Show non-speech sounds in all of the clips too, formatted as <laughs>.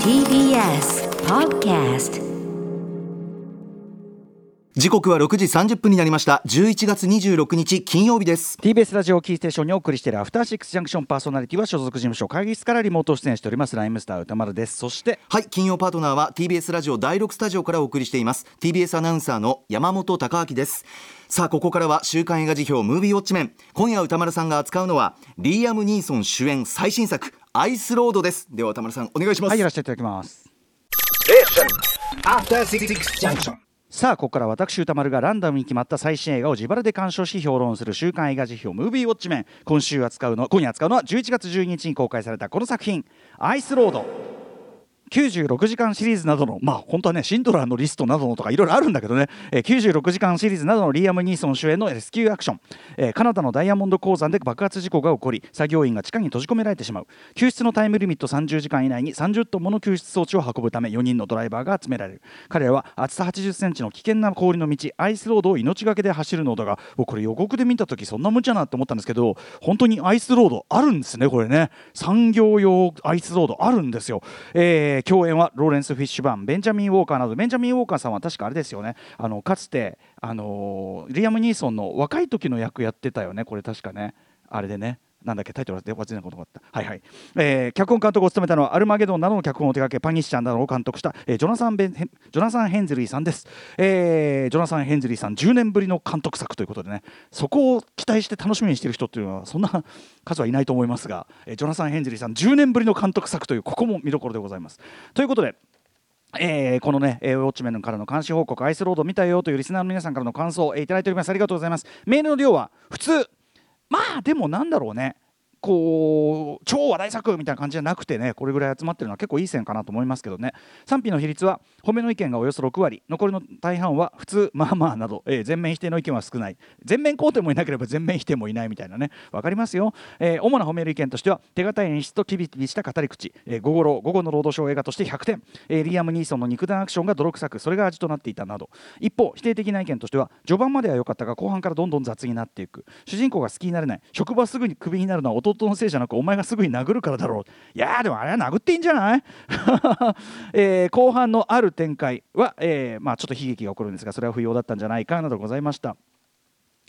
TBS Podcast 時刻は6時30分になりました。11月26日金曜日です。TBS ラジオキーステーションにお送りしているアフターシックスジャンクションパーソナリティは所属事務所会議室からリモート出演しております。ライムスター歌丸です。そしてはい金曜パートナーは TBS ラジオ第6スタジオからお送りしています。TBS アナウンサーの山本貴明です。さあここからは週刊映画辞表ムービーウォッチメン。今夜歌丸さんが扱うのはリーアム・ニーソン主演最新作アイスロードです。では歌丸さんお願いします、はいやらせていただきます。アフターシックスジャンクションさあここから私歌丸がランダムに決まった最新映画を自腹で鑑賞し評論する週刊映画辞表ムービーウォッチメン。今週扱うの今夜扱うのは11月12日に公開されたこの作品「アイスロード」96時間シリーズなどのまあ本当はねシンドラーのリストなどのとかいろいろあるんだけどね、えー96時間シリーズなどのリアム・ニーソン主演のレスキューアクション、えーカナダのダイヤモンド鉱山で爆発事故が起こり作業員が地下に閉じ込められてしまう。救出のタイムリミット30時間以内に30トンもの救出装置を運ぶため4人のドライバーが集められる。彼らは厚さ80センチの危険な氷の道アイスロードを命がけで走るのだが僕これ予告で見た時そんな無茶なって思ったんですけど本当にアイスロードあるんですねこれね。産業用アイスロードあるんですよ、えー共演はローレンス・フィッシュバーンベンジャミン・ウォーカーなどベンジャミン・ウォーカーさんは確かあれですよね。あのかつてあのリアム・ニーソンの若い時の役やってたよね。これ確かね。あれでね。なんだっけタイトルで忘れなことがあった。はいはい。えー脚本監督を務めたのはアルマゲドンなどの脚本を手掛けパニッシャーなどを監督した、えージョナサンベンヘンジョナサンヘンズリーさんです、えージョナサンヘンズリーさん10年ぶりの監督作ということでね、そこを期待して楽しみにしている人っていうのはそんな数はいないと思いますが、えージョナサンヘンズリーさん10年ぶりの監督作というここも見どころでございます。ということで。えーこのね、えーウォッチメンからの監視報告、アイスロード見たよというリスナーの皆さんからの感想を、えーいただいております。ありがとうございます。メールの量は普通、まあでもなんだろうね、こう超話題作みたいな感じじゃなくてね、これぐらい集まってるのは結構いい線かなと思いますけどね、賛否の比率は褒めの意見がおよそ6割、残りの大半は普通、まあまあなど、えー全面否定の意見は少ない、全面肯定もいなければ全面否定もいないみたいなね、わかりますよ。えー主な褒める意見としては、手堅い演出とキビキビした語り口、えー午後の午後のロードショー映画として100点、えーリアム・ニーソンの肉弾アクションが泥臭く、それが味となっていたなど、一方、否定的な意見としては、序盤までは良かったが、後半からどんどん雑になっていく、主人公が好きになれない、職場すぐにクビになるのは弟のせいじゃなく、お前がすぐに殴るからだろう。いやー、でもあれは殴っていいんじゃない、<laughs> えー後半のある展開は、えーまあ、ちょっと悲劇が起こるんですが、それは不要だったんじゃないかなどございました。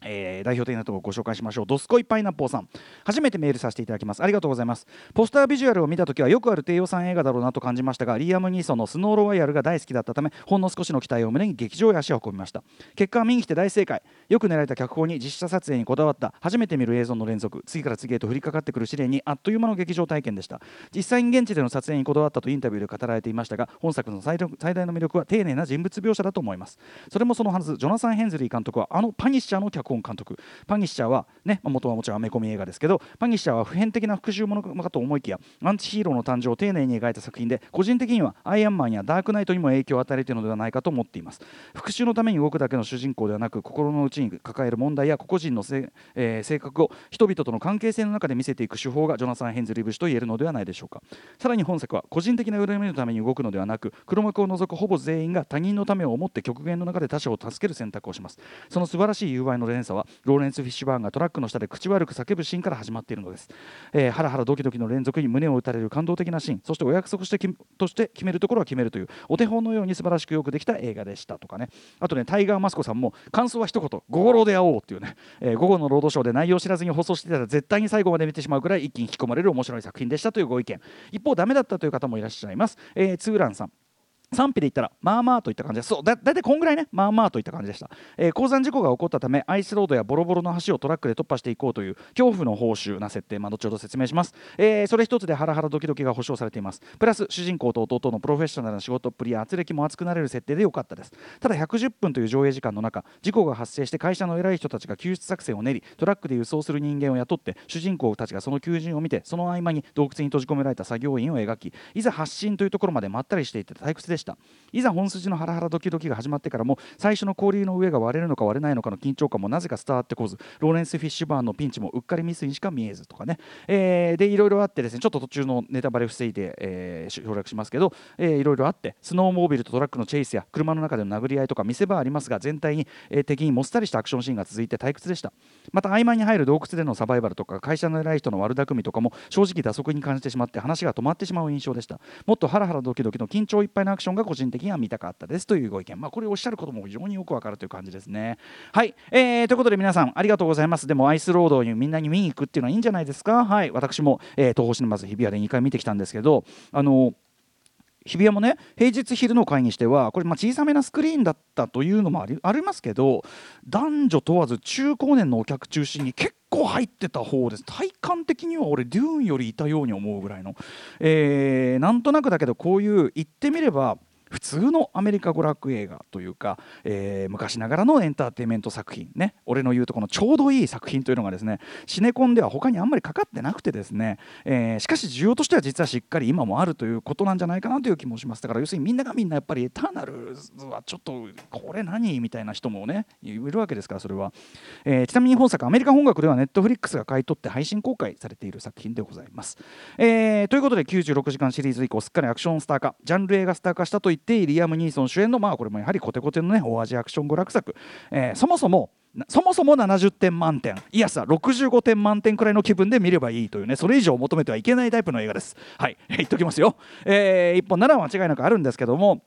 えー代表的なところをご紹介しましょう。ドスコイパイナッポーさん。初めてメールさせていただきます。ありがとうございます。ポスタービジュアルを見た時はよくある低予算映画だろうなと感じましたがリアム・ニーソンのスノーロワイヤルが大好きだったためほんの少しの期待を胸に劇場へ足を運びました。結果は見に来て大正解。よく練られた脚本に実写撮影にこだわった。初めて見る映像の連続。次から次へと降りかかってくる試練にあっという間の劇場体験でした。実際に現地での撮影にこだわったとインタビューで語られていましたが本作の最大最大の魅力は丁寧な人物描写だと思います。それもそのはず。ジョナサン・ヘンズリー監督はあのパニッシャーの脚本監督。パニッシャーはねまあ元はもちろんアメコミ映画ですけどパニッシャーは普遍的な復讐ものかと思いきやアンチヒーローの誕生を丁寧に描いた作品で個人的にはアイアンマンやダークナイトにも影響を与えているのではないかと思っています。復讐のために動くだけの主人公ではなく心の内に抱える問題や個々人のせ、えー性格を人々との関係性の中で見せていく手法がジョナサン・ヘンズリー節と言えるのではないでしょうか。さらに本作は個人的な恨みのために動くのではなく黒幕を除くほぼ全員が他人のためを思って極限の中で他者を助ける選択をします。その素晴らしい友愛の連鎖はローレンス・フィッシュバーンがトラックの下で口悪く叫ぶシーンから始まっているのです、えーハラハラドキドキの連続に胸を打たれる感動的なシーンそしてお約束してとして決めるところは決めるというお手本のように素晴らしくよくできた映画でしたとかね。あとねタイガーマスコさんも感想は一言「午後ロで会おう」っていうね、えー午後のロードショーで内容を知らずに放送してたら絶対に最後まで見てしまうくらい一気に引き込まれる面白い作品でしたというご意見。一方ダメだったという方もいらっしゃいます、えーツーランさん。賛否で言ったらまあまあといった感じです。そうだだいたいこんぐらいね。まあまあといった感じでした、えー鉱山事故が起こったためアイスロードやボロボロの橋をトラックで突破していこうという恐怖の報酬な設定、まあ、後ほど説明します、えーそれ一つでハラハラドキドキが保証されています。プラス主人公と弟のプロフェッショナルな仕事っぷりや圧力も熱くなれる設定で良かったです。ただ110分という上映時間の中事故が発生して会社の偉い人たちが救出作戦を練りトラックで輸送する人間を雇って主人公たちがその求人を見てその合間に洞窟に閉じ込められた作業員を描きいざ発進というところまでまったりしていて退屈ででした。いざ本筋のハラハラドキドキが始まってからも最初の氷の上が割れるのか割れないのかの緊張感もなぜか伝わってこずローレンス・フィッシュバーンのピンチもうっかりミスにしか見えずとかね、えーでいろいろあってですねちょっと途中のネタバレ防いで、えー省略しますけど、えーいろいろあってスノーモービルとトラックのチェイスや車の中での殴り合いとか見せ場ありますが全体に、えー敵にもっさりしたアクションシーンが続いて退屈でした。また合間に入る洞窟でのサバイバルとか会社の偉い人の悪巧みとかも正直打足に感じてしまって話が止まってしまう印象でした。もっとハラハラドキドキの緊張いっぱいのアクションが個人的には見たかったですというご意見。まあこれおっしゃることも非常によくわかるという感じですね。はい、えーということで皆さんありがとうございます。でもアイスロードにみんなに見に行くっていうのはいいんじゃないですか？はい。私も、えー東宝シネマズ日比谷で2回見てきたんですけどあの日比谷もね平日昼の会にしてはこれま小さめなスクリーンだったというのもありありますけど男女問わず中高年のお客中心に結構入ってた方です。体感的には俺デューンよりいたように思うぐらいの、えーなんとなくだけどこういう言ってみれば普通のアメリカ娯楽映画というか、えー昔ながらのエンターテインメント作品ね。俺の言うとこのちょうどいい作品というのがですねシネコンでは他にあんまりかかってなくてですね、えーしかし需要としては実はしっかり今もあるということなんじゃないかなという気もします。だから要するにみんながみんなやっぱりエターナルズはちょっとこれ何みたいな人もねいるわけですからそれは、えーちなみに本作アメリカ本学ではネットフリックスが買い取って配信公開されている作品でございます、えーということで96時間シリーズ以降すっかりアクションスター化。ジャンル映画スター化したと言ってリアム・ニーソン主演のまあこれもやはりコテコテのね大味アクション娯楽作、えーそもそもそもそも70点満点。いやさ65点満点くらいの気分で見ればいいというねそれ以上求めてはいけないタイプの映画です。はい <laughs> 言っときますよ、えー一本なら間違いなくあるんですけども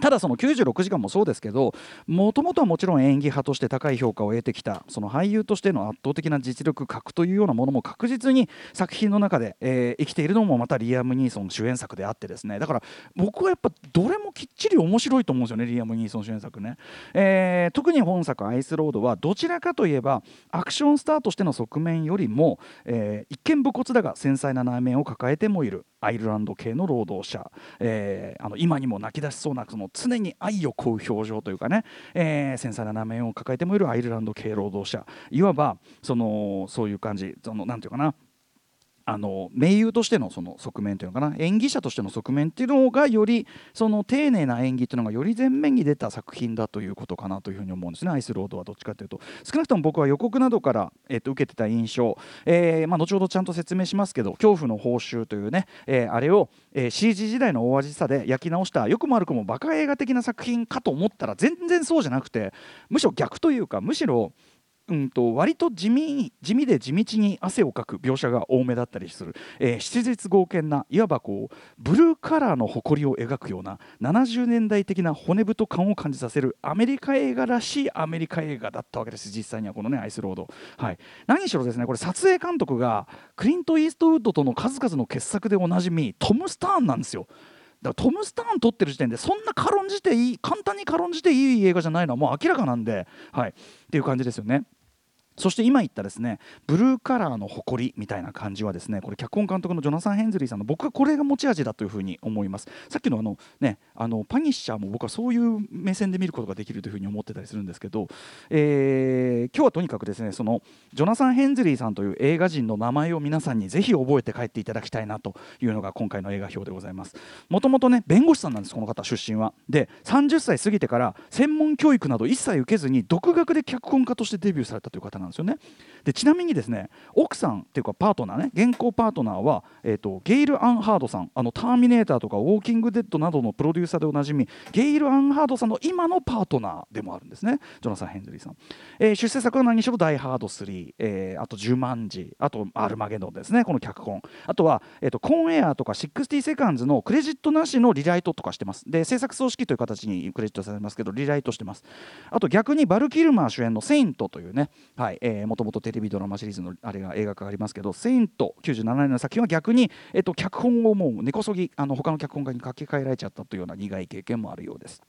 ただその96時間もそうですけどもともとはもちろん演技派として高い評価を得てきたその俳優としての圧倒的な実力格というようなものも確実に作品の中で、えー生きているのもまたリアム・ニーソン主演作であってですね。だから僕はやっぱどれもきっちり面白いと思うんですよねリアム・ニーソン主演作ね、えー特に本作「アイスロード」はどちらかといえばアクションスターとしての側面よりも、えー一見武骨だが繊細な内面を抱えてもいる。アイルランド系の労働者、えーあの今にも泣き出しそうなその常に愛を乞う表情というかね、えー繊細な内面を抱えてもいるアイルランド系労働者。いわばそのそういう感じ。そのなんていうかな。あの名優としてのその側面というのかな演技者としての側面っていうのがよりその丁寧な演技っていうのがより前面に出た作品だということかなというふうに思うんですね。アイスロードはどっちかというと。少なくとも僕は予告などから、えっと受けてた印象、えーまあ、後ほどちゃんと説明しますけど恐怖の報酬というね、えーあれを、えー CG 時代の大味さで焼き直したよくも悪くもバカ映画的な作品かと思ったら全然そうじゃなくてむしろ逆というかむしろうん、と割と地味地味で地道に汗をかく描写が多めだったりする、えー、質実剛健ないわばこうブルーカラーの誇りを描くような70年代的な骨太感を感じさせるアメリカ映画らしいアメリカ映画だったわけです。実際にはこのねアイスロード、はい、何しろですねこれ撮影監督がクリント・イーストウッドとの数々の傑作でおなじみトム・スターンなんですよ。だからトム・スターン撮ってる時点でそんな軽んじていい簡単に軽んじていい映画じゃないのはもう明らかなんで、はい、っていう感じですよね。そして今言ったですねブルーカラーの誇りみたいな感じはですねこれ脚本監督のジョナサン・ヘンズリーさんの僕はこれが持ち味だというふうに思います。さっきのあのねあのパニッシャーも僕はそういう目線で見ることができるというふうに思ってたりするんですけど、えー今日はとにかくですねそのジョナサン・ヘンズリーさんという映画人の名前を皆さんにぜひ覚えて帰っていただきたいなというのが今回の映画表でございます。もともとね弁護士さんなんですこの方出身は。で30歳過ぎてから専門教育など一切受けずに独学で脚本家としてデビューされたという方なんですよね。でちなみにですね奥さんっていうかパートナーね現行パートナーは、えー、とゲイル・アン・ハードさんあのターミネーターとかウォーキング・デッドなどのプロデューサーでおなじみゲイル・アン・ハードさんの今のパートナーでもあるんですね。ジョナサン・ヘンズリーさん、えー出世作は何にしろ「ダイ・ハード3」えーあと「ジュマンジ」あと「アルマゲドン」ですねこの脚本。あとは、えー、とコン・エアーとか60セカンズのクレジットなしのリライトとかしてます。で制作総指揮という形にクレジットされますけどリライトしてます。あと逆にバル・キルマー主演の「セイント」というねはい。えーもともとテレビドラマシリーズのあれが映画化がありますけど「セイント」97年の作品は逆に、えっ、と脚本をもう根こそぎあの他の脚本家に書き換えられちゃったというような苦い経験もあるようです。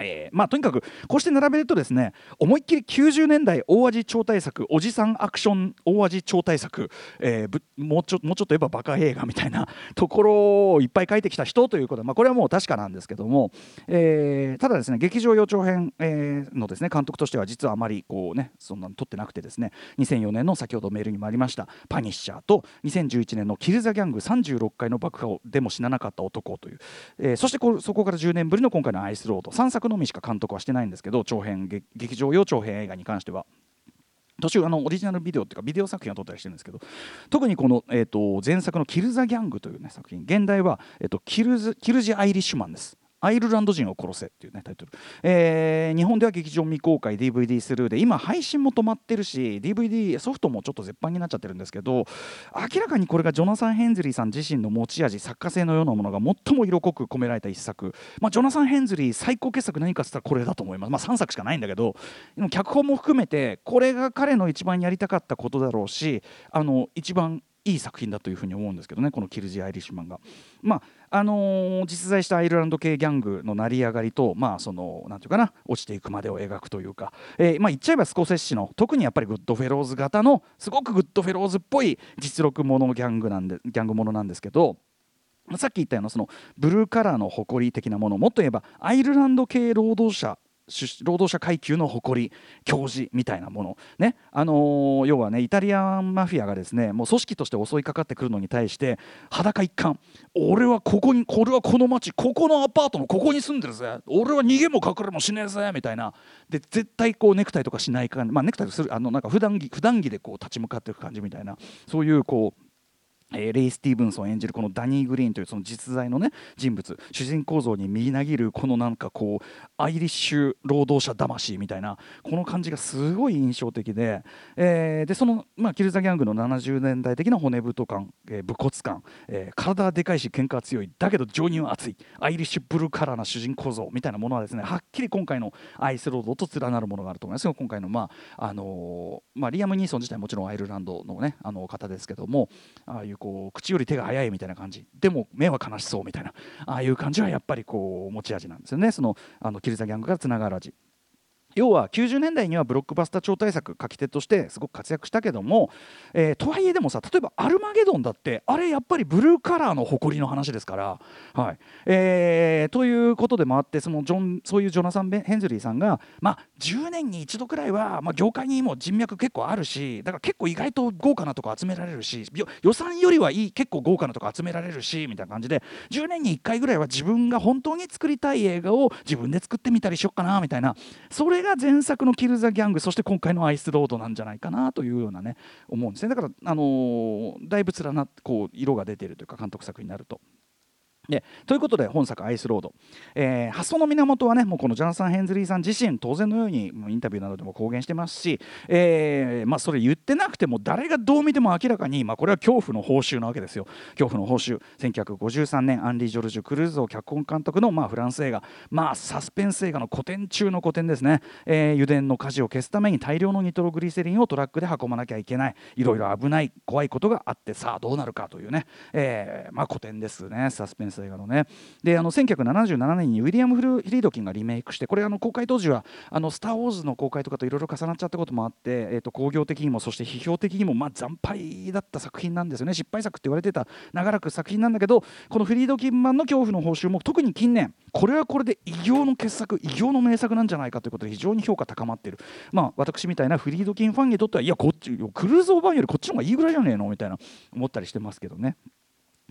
えーまあ、とにかくこうして並べるとですね思いっきり90年代大味超大作おじさんアクション大味超大作、えーもうちょもうちょっと言えばバカ映画みたいな <laughs> ところをいっぱい書いてきた人ということで、まあ、これはもう確かなんですけども、えーただですね劇場予兆編、えーのですね監督としては実はあまりこうねそんなの撮ってなくてですね2004年の先ほどメールにもありました「パニッシャー」と2011年の「キル・ザ・ギャング36回の爆破をでも死ななかった男」という、えーそしてこそこから10年ぶりの今回の「アイスロード」3作のみしか監督はしてないんですけど長編劇場用長編映画に関しては。途中あのオリジナルビデオっていうかビデオ作品を撮ったりしてるんですけど特にこの、えー、と前作の「キル・ザ・ギャング」という、ね、作品現代は、えーとキルズ「キルジ・アイリッシュマン」です。アイルランド人を殺せっていうねタイトル、えー日本では劇場未公開 DVD スルーで今配信も止まってるし DVD ソフトもちょっと絶版になっちゃってるんですけど明らかにこれがジョナサン・ヘンズリーさん自身の持ち味作家性のようなものが最も色濃く込められた一作、まあ、ジョナサン・ヘンズリー最高傑作何かっつったらこれだと思います、まあ、3作しかないんだけど脚本も含めてこれが彼の一番やりたかったことだろうしあの一番いい作品だというふうに思うんですけどねこの「キルジ・アイリッシュマンが」まああのー実在したアイルランド系ギャングの成り上がりとまあそのなんていうかな落ちていくまでを描くというか、えーまあ言っちゃえばスコセッシの特にやっぱりグッドフェローズ型のすごくグッドフェローズっぽい実録ものギャングなんでギャングものなんですけど。さっき言ったようなそのブルーカラーの誇り的なものもっと言えばアイルランド系労働者労働者階級の誇り矜持みたいなもの。ね。あのー要はねイタリアンマフィアがですねもう組織として襲いかかってくるのに対して裸一貫。俺はここにこれはこの町ここのアパートのここに住んでるぜ。俺は逃げも隠れもしねえぜ。みたいな。で絶対こうネクタイとかしないかまあネクタイするあのなんか普段着普段着でこう立ち向かっていく感じみたいな。そういうこうえーレイ・スティーブンソン演じるこのダニー・グリーンというその実在のね人物。主人公像に見なぎるこのなんかこうアイリッシュ労働者魂みたいなこの感じがすごい印象的で、えーでその、まあ、キル・ザ・ギャングの70年代的な骨太感、えー武骨感、えー体はでかいし喧嘩は強い。だけど情には熱い。アイリッシュブルーカラーな主人公像みたいなものはですねはっきり今回のアイスロードと連なるものがあると思います。よ今回の、まああのーまあ、リアム・ニーソン自体もちろんアイルランドの,、ね、あの方ですけどもああいうこう口より手が早いみたいな感じ。でも目は悲しそうみたいな。ああいう感じはやっぱりこう持ち味なんですよね。そのあのキル・ザ・ギャングからつながる味。要は90年代にはブロックバスター超大作書き手としてすごく活躍したけども、えーとはいえでもさ例えば「アルマゲドン」だってあれやっぱりブルーカラーの誇りの話ですから。はいえーということでもあってそのジョンそういうジョナサン・ヘンズリーさんが、まあ、10年に一度くらいは、まあ、業界にも人脈結構あるしだから結構意外と豪華なとこ集められるし予算よりはいい結構豪華なとこ集められるしみたいな感じで10年に1回ぐらいは自分が本当に作りたい映画を自分で作ってみたりしよっかなみたいなそれれが前作の「キル・ザ・ギャング」そして今回の「アイス・ロード」なんじゃないかなというようなね思うんですねだから、あのーだいぶ連なってこう色が出てるというか監督作になると。でということで本作「アイスロード」えー発想の源はねもうこのジャナサン・ヘンズリーさん自身当然のようにインタビューなどでも公言してますし、えーまあ、それ言ってなくても誰がどう見ても明らかに、まあ、これは恐怖の報酬なわけですよ。恐怖の報酬。1953年アンリー・ジョルジュ・クルーズを脚本監督の、まあ、フランス映画。まあサスペンス映画の古典中の古典ですね、えー油田の火事を消すために大量のニトログリセリンをトラックで運ばなきゃいけない。いろいろ危ない怖いことがあってさあどうなるかというね、えーまあ、古典ですねサスペンス。映画のね。であの1977年にウィリアム・フル・フリードキンがリメイクしてこれあの公開当時はあの「スター・ウォーズ」の公開とかといろいろ重なっちゃったこともあって、えー、と興行的にもそして批評的にもまあ惨敗だった作品なんですよね。失敗作って言われてた長らく作品なんだけどこのフリードキン版の恐怖の報酬も特に近年これはこれで異形の傑作異形の名作なんじゃないかということで非常に評価高まってる。まあ私みたいなフリードキンファンにとってはいやこっちクルーズ・オーバーよりこっちの方がいいぐらいじゃねえの？みたいな思ったりしてますけどね。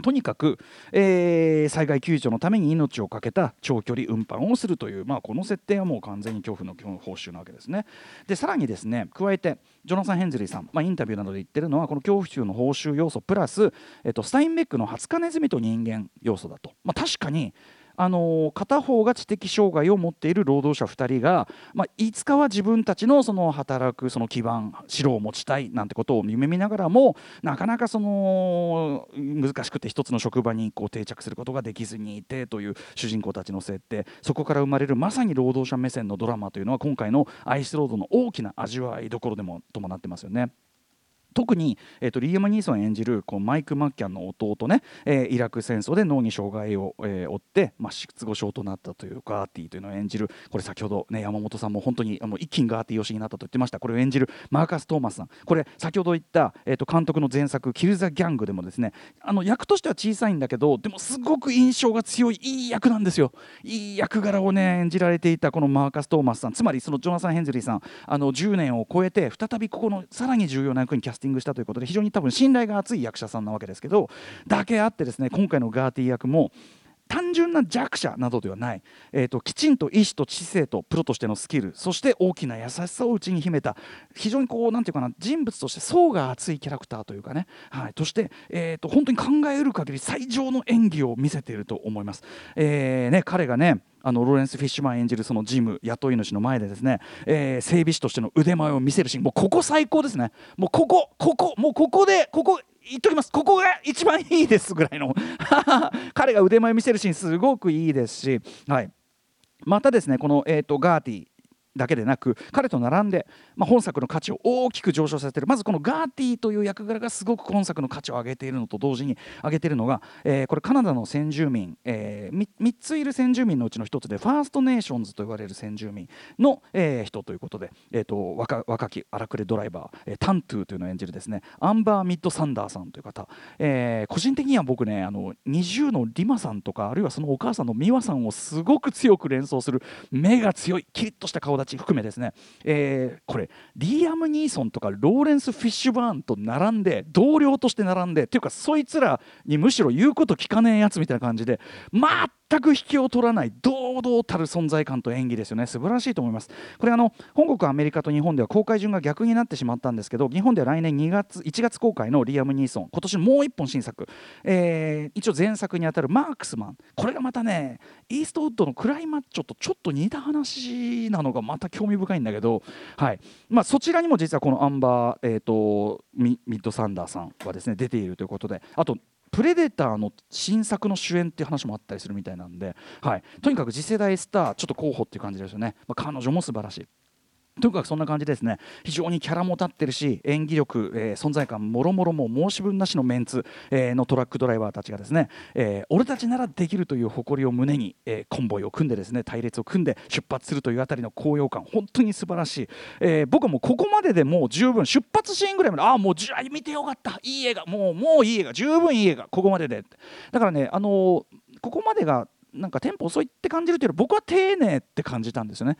とにかく、えー災害救助のために命を懸けた長距離運搬をするという、まあ、この設定はもう完全に恐怖の基本報酬なわけですね。でさらにですね加えてジョナサン・ヘンズリーさん、まあ、インタビューなどで言ってるのはこの恐怖中の報酬要素プラス、えっと、スタインベックの20日ネズミと人間要素だと、まあ、確かにあの片方が知的障害を持っている労働者2人が、まあ、いつかは自分たちのその働くその基盤城を持ちたいなんてことを夢見ながらもなかなかその難しくて一つの職場にこう定着することができずにいてという主人公たちの設定そこから生まれるまさに労働者目線のドラマというのは今回の「アイスロード」の大きな味わいどころでも伴ってますよね。特に、えー、とリーアム・ニーソン演じるこうマイク・マッキャンの弟ね、えーイラク戦争で脳に障害を、えー負って、まあ、失語症となったというガーティーというのを演じる。これ先ほど、ね、山本さんも本当にあの一気にガーティー推しになったと言ってました。これを演じるマーカス・トーマスさん。これ先ほど言った、えー、と監督の前作「キル・ザ・ギャング」でもですねあの役としては小さいんだけどでもすごく印象が強いいい役なんですよいい役柄をね演じられていたこのマーカス・トーマスさん。つまりそのジョナサン・ヘンズリーさんあの10年を超えて再びここのさらに重要な役にキャスティングキングしたということで非常に多分信頼が厚い役者さんなわけですけどだけあってですね今回のガーティ役も単純な弱者などではない、えー、ときちんと意志と知性とプロとしてのスキルそして大きな優しさを内に秘めた非常にこうなんていうかな人物として層が厚いキャラクターというかね、はい、として、えー、と本当に考えうる限り最上の演技を見せていると思います。えーね、彼がねあのローレンス・フィッシュマン演じるそのジム雇い主の前でですね、えー整備士としての腕前を見せるシーン。もうここ最高ですね。もうここここもうここでここ言っときます。ここが一番いいですぐらいの。<laughs> 彼が腕前見せるシーンすごくいいですし、はい、またですねこの、えー、とガーティだけでなく彼と並んで、まあ、本作の価値を大きく上昇させている。まずこのガーティーという役柄がすごく本作の価値を上げているのと同時に上げているのが、えーこれカナダの先住民、え 3, ついる先住民のうちの1つでファーストネーションズと言われる先住民の、えー人ということで、えー、と若若き荒くれドライバー、えータントゥーというのを演じるですねアンバー・ミッド・サンダーさんという方、えー個人的には僕ねあの20のリマさんとかあるいはそのお母さんのミワさんをすごく強く連想する目が強いキリッとした顔立ち含めですね、えーこれリーアム・ニーソンとかローレンス・フィッシュバーンと並んで同僚として並んでっていうかそいつらにむしろ言うこと聞かねえやつみたいな感じで全く引きを取らない堂々たる存在感と演技ですよね。素晴らしいと思います。これあの本国アメリカと日本では公開順が逆になってしまったんですけど日本では来年2月1月公開のリアム・ニーソン今年もう一本新作、えー一応前作にあたるマークスマン。これがまたねイーストウッドのクライマッチョとちょっと似た話なのがまた興味深いんだけど、はい。まあ、そちらにも実はこのアンバー、えー、とミッドサンダーさんはですね出ているということであとプレデターの新作の主演っていう話もあったりするみたいなんで、はい、とにかく次世代スターちょっと候補っていう感じですよね、まあ、彼女も素晴らしい。とにかくそんな感じですね。非常にキャラも立ってるし演技力、えー存在感もろもろも申し分なしのメンツ、えーのトラックドライバーたちがですね、えー俺たちならできるという誇りを胸に、えコンボイを組んでですね隊列を組んで出発するというあたりの高揚感本当に素晴らしい、え僕はもうここまででもう十分出発シーンぐらいまでああもうじゃあ見てよかった。いい映画。もうもういい映画。十分いい映画。ここまでで。だからねあのここまでがなんかテンポ遅いって感じるというより僕は丁寧って感じたんですよね。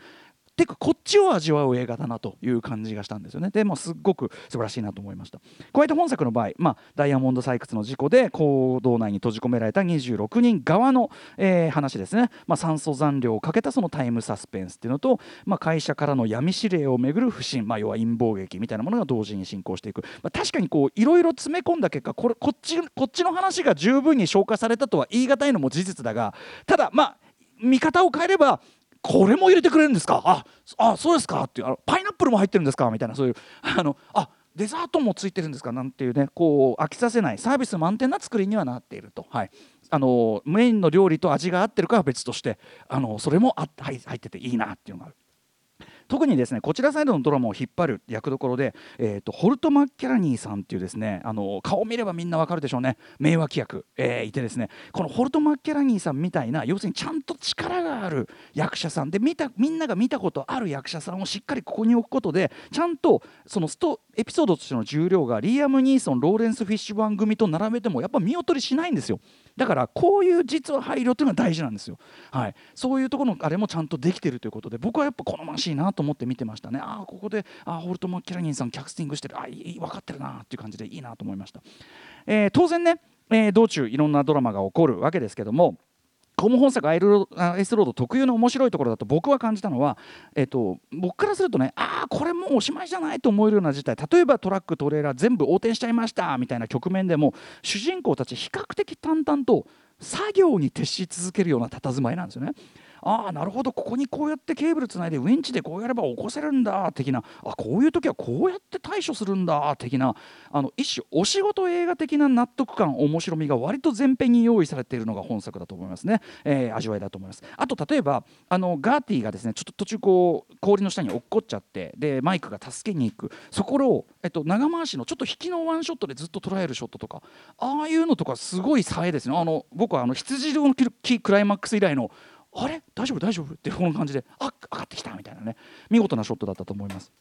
てかこっちを味わう映画だなという感じがしたんですよね。でもすっごく素晴らしいなと思いました。加えて本作の場合、まあ、ダイヤモンド採掘の事故で坑道内に閉じ込められた26人側の、えー話ですね、まあ、酸素残量をかけたそのタイムサスペンスっていうのと、まあ、会社からの闇指令をめぐる不信、まあ、要は陰謀劇みたいなものが同時に進行していく、まあ、確かにこういろいろ詰め込んだ結果これこっちこっちの話が十分に消化されたとは言い難いのも事実だがただまあ見方を変えればこれも入れてくれるんですか？ああそうですか？っていうあのパイナップルも入ってるんですか？みたいなそういう <laughs> あのあデザートもついてるんですか？なんていうねこう飽きさせないサービス満点な作りにはなっていると、はい、あのメインの料理と味が合ってるかは別としてあのそれもあ入ってていいなっていうのがある。特にですねこちらサイドのドラマを引っ張る役どころで、えー、とホルト・マッキャラニーさんっていうですねあの顔を見ればみんなわかるでしょうね。名脇役、えーいてですね。このホルト・マッキャラニーさんみたいな要するにちゃんと力がある役者さんで見たみんなが見たことある役者さんをしっかりここに置くことでちゃんとそのストエピソードとしての重量がリアム・ニーソンローレンス・フィッシュバーン組と並べてもやっぱ見劣りしないんですよ。だからこういう実は配慮というのは大事なんですよ、はい、そういうところのあれもちゃんとできてるということで僕はやっぱ好ましいなと思って見てましたね。ああここであホルト・マキラニンさんキャスティングしてる。あいい分かってるなっていう感じでいいなと思いました、えー当然ね、えー道中いろんなドラマが起こるわけですけどもこの本作アイルロエスロード特有の面白いところだと僕は感じたのは、えっと、僕からするとねああこれもうおしまいじゃないと思えるような事態例えばトラックトレーラー全部横転しちゃいましたみたいな局面でも主人公たち比較的淡々と作業に徹し続けるような佇まいなんですよね。ああなるほどここにこうやってケーブルつないでウィンチでこうやれば起こせるんだ的なあこういう時はこうやって対処するんだ的な。あの一種お仕事映画的な納得感面白みが割と前編に用意されているのが本作だと思いますね、えー、味わいだと思います。あと例えばあのガーティーがですねちょっと途中こう氷の下に落っこっちゃってでマイクが助けに行く。そこを、えっと、長回しのちょっと引きのワンショットでずっと捉えるショットとか。ああいうのとかすごいさえですね。あの僕はあの羊のクライマックス以来のあれ？大丈夫？大丈夫？ってこの感じであ上がってきたみたいなね。見事なショットだったと思います。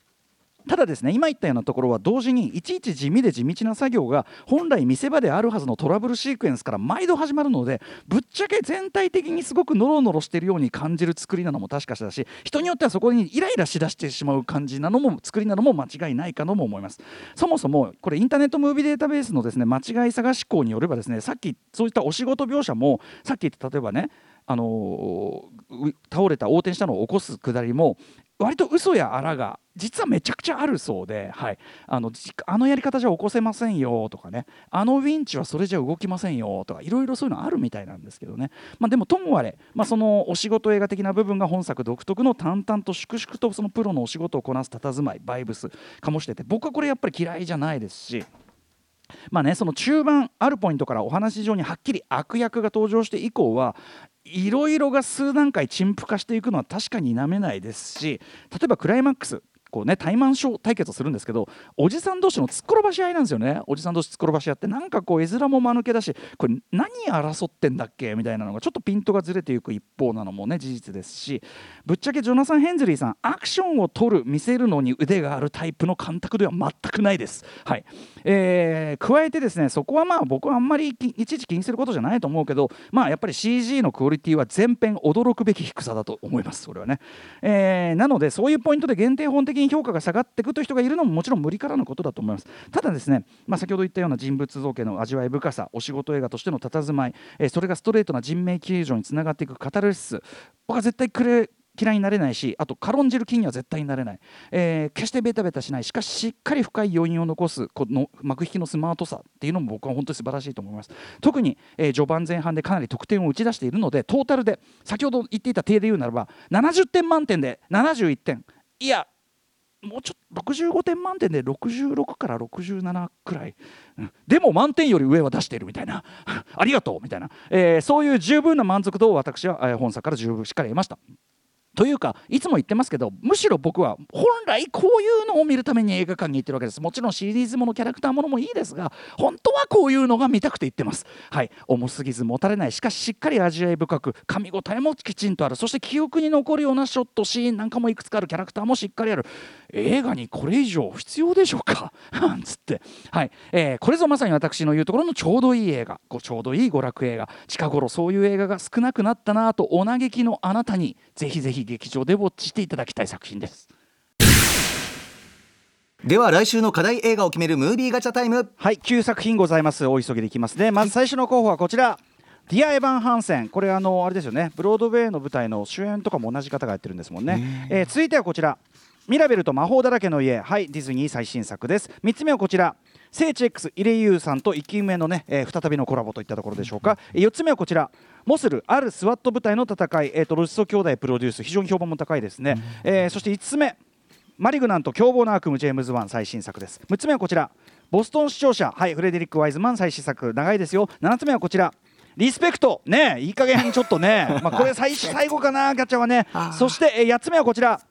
ただですね今言ったようなところは同時にいちいち地味で地道な作業が本来見せ場であるはずのトラブルシークエンスから毎度始まるのでぶっちゃけ全体的にすごくノロノロしてるように感じる作りなのも確かだし人によってはそこにイライラしだしてしまう感じなのも作りなのも間違いないかとも思います。そもそもこれインターネットムービーデータベースのですね間違い探し項によればですねさっきそういったお仕事描写もさっき言った例えばねあの倒れた横転したのを起こすくだりも割と嘘やあらが実はめちゃくちゃあるそうで、はい、あのあのやり方じゃ起こせませんよとかね。あのウィンチはそれじゃ動きませんよとかいろいろそういうのあるみたいなんですけどね、まあ、でもともあれ、まあ、そのお仕事映画的な部分が本作独特の淡々と粛々とそのプロのお仕事をこなす佇まいバイブス醸してて僕はこれやっぱり嫌いじゃないですし。まあね、その中盤あるポイントからお話上にはっきり悪役が登場して以降はいろいろが数段階陳腐化していくのは確かに否めないですし例えばクライマックス。こうね対マン対決をするんですけどおじさん同士の突っ転ばし合いなんですよね。おじさん同士突っ転ばし合ってなんかこう絵面も間抜けだしこれ何争ってんだっけみたいなのがちょっとピントがずれていく一方なのもね事実ですしぶっちゃけジョナサン・ヘンズリーさんアクションを取る見せるのに腕があるタイプの監督では全くないです。はい。えー、加えてですねそこはまあ僕はあんまりいちいち気にすることじゃないと思うけどまあやっぱり CG のクオリティは全編驚くべき低さだと思いますそれはね、えー、なのでそういうポイントで限定本的に評価が下がっていくという人がいるのももちろん無理からのことだと思います。ただですね、まあ、先ほど言ったような人物造形の味わい深さお仕事映画としての佇まい、えー、それがストレートな人命救助につながっていくカタルシス僕は絶対くれ嫌いになれないしあと軽んじる気には絶対になれない、えー、決してベタベタしない。しかししっかり深い要因を残すこの幕引きのスマートさっていうのも僕は本当に素晴らしいと思います。特に、えー、序盤前半でかなり得点を打ち出しているのでトータルで先ほど言っていた手で言うならば70点満点で71点。いやもうちょっと65点満点で66から67くらい、うん、でも満点より上は出しているみたいな。<laughs> ありがとうみたいな、えー、そういう十分な満足度を私は、えー、本作から十分しっかり得ました。というかいつも言ってますけどむしろ僕は本来こういうのを見るために映画館に行ってるわけです。もちろんシリーズものキャラクターものもいいですが本当はこういうのが見たくて行ってます。はい。重すぎずもたれない。しかししっかり味わい深く噛み応えもきちんとある。そして記憶に残るようなショットシーンなんかもいくつかある。キャラクターもしっかりある。映画にこれ以上必要でしょうか？<laughs> つって。はい、えー、これぞまさに私の言うところのちょうどいい映画。ちょうどいい娯楽映画。近頃そういう映画が少なくなったなとお嘆きのあなたにぜひぜひ劇場でウォッチしていただきたい作品です。では来週の課題映画を決めるムービーガチャタイム。はい9作品ございます。お急ぎでいきますね。まず最初の候補はこちら、ディア・エヴァン・ハンセン。これあのあれですよね。ブロードウェイの舞台の主演とかも同じ方がやってるんですもんね、えー、続いてはこちら。ミラベルと魔法だらけの家。はいディズニー最新作です。3つ目はこちら聖地 X イレイユーさんと生き埋めのね、えー、再びのコラボといったところでしょうか、4つ目はこちら。モスルあるスワット部隊の戦い、えーと、ロシソ兄弟プロデュース。非常に評判も高いですね、うん、えー、そして5つ目。マリグナント凶暴な悪夢ジェームズ・ワン最新作です。6つ目はこちら。ボストン視聴者はいフレデリック・ワイズマン最新作。長いですよ。7つ目はこちら。リスペクト。ねいい加減ちょっとね。<laughs> まあこれ最最後かなガチャはね。そして、えー、8つ目はこちら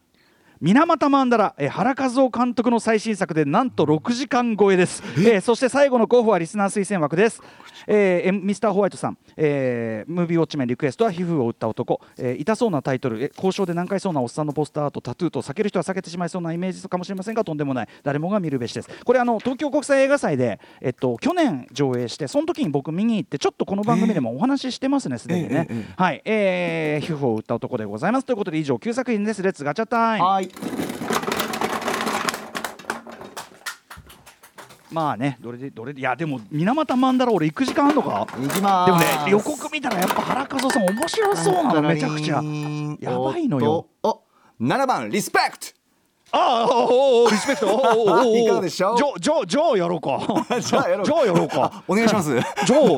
水俣マンダラ、えー、原和夫監督の最新作でなんと6時間超えです、え？ー、そして最後の候補はリスナー推薦枠です、えー、ミスターホワイトさん、えー、ムービーウォッチメンリクエストは皮膚を打った男、えー、痛そうなタイトル、え交渉で難解そうなおっさんのポスターとタトゥーと避ける人は避けてしまいそうなイメージかもしれませんがとんでもない。誰もが見るべしです。これあの東京国際映画祭で、えっと、去年上映してその時に僕見に行ってちょっとこの番組でもお話ししてますねすでにね、はい、えー、終止符を打った男でございます。ということで以上9作品です。 Let's ガチャタイムはい。まあねどれでどれでいやでも水俣曼荼羅俺行く時間あんのか？行きまでもね予告見たらやっぱ原一男さん面白そうなのめちゃくちゃ。やばいのよ。お7番リスペクトああおおリスペクトおーお <laughs> いかがでしょう？ジョージョージョーやろうか。じゃあやろうジョーやろうか。お願いします。ジョ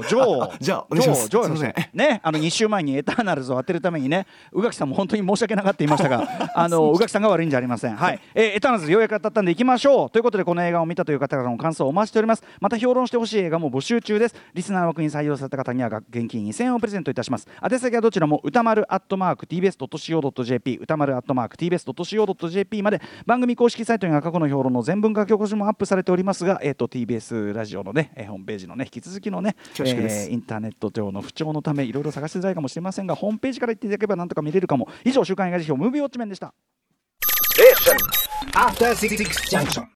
ージョーじゃあお願いします。ジョージョーねあの2週前にエターナルズを当てるためにね宇垣さんも本当に申し訳なかった言いましたがあの宇垣さんが悪いんじゃありません。はい、えーエターナルズようやく当たったんで行きましょう。ということでこの映画を見たという方からの感想をお待ちしております。また評論してほしい映画も募集中です。リスナー枠に採用された方には現金2000円をプレゼントいたします。宛先はどちらも歌丸アットマーク TBS.CO.JP 歌丸アットマーク TBS.CO.JP まで番組公式サイトには過去の評論の全文書き起こしもアップされておりますが、えー、と TBS ラジオのね、えーホームページのね引き続きのね、えーインターネット上の不調のためいろいろ探しづらいかもしれませんがホームページから行っていただければなんとか見れるかも。以上週刊映画辞表ムービーウォッチメンでした。After Six Junction.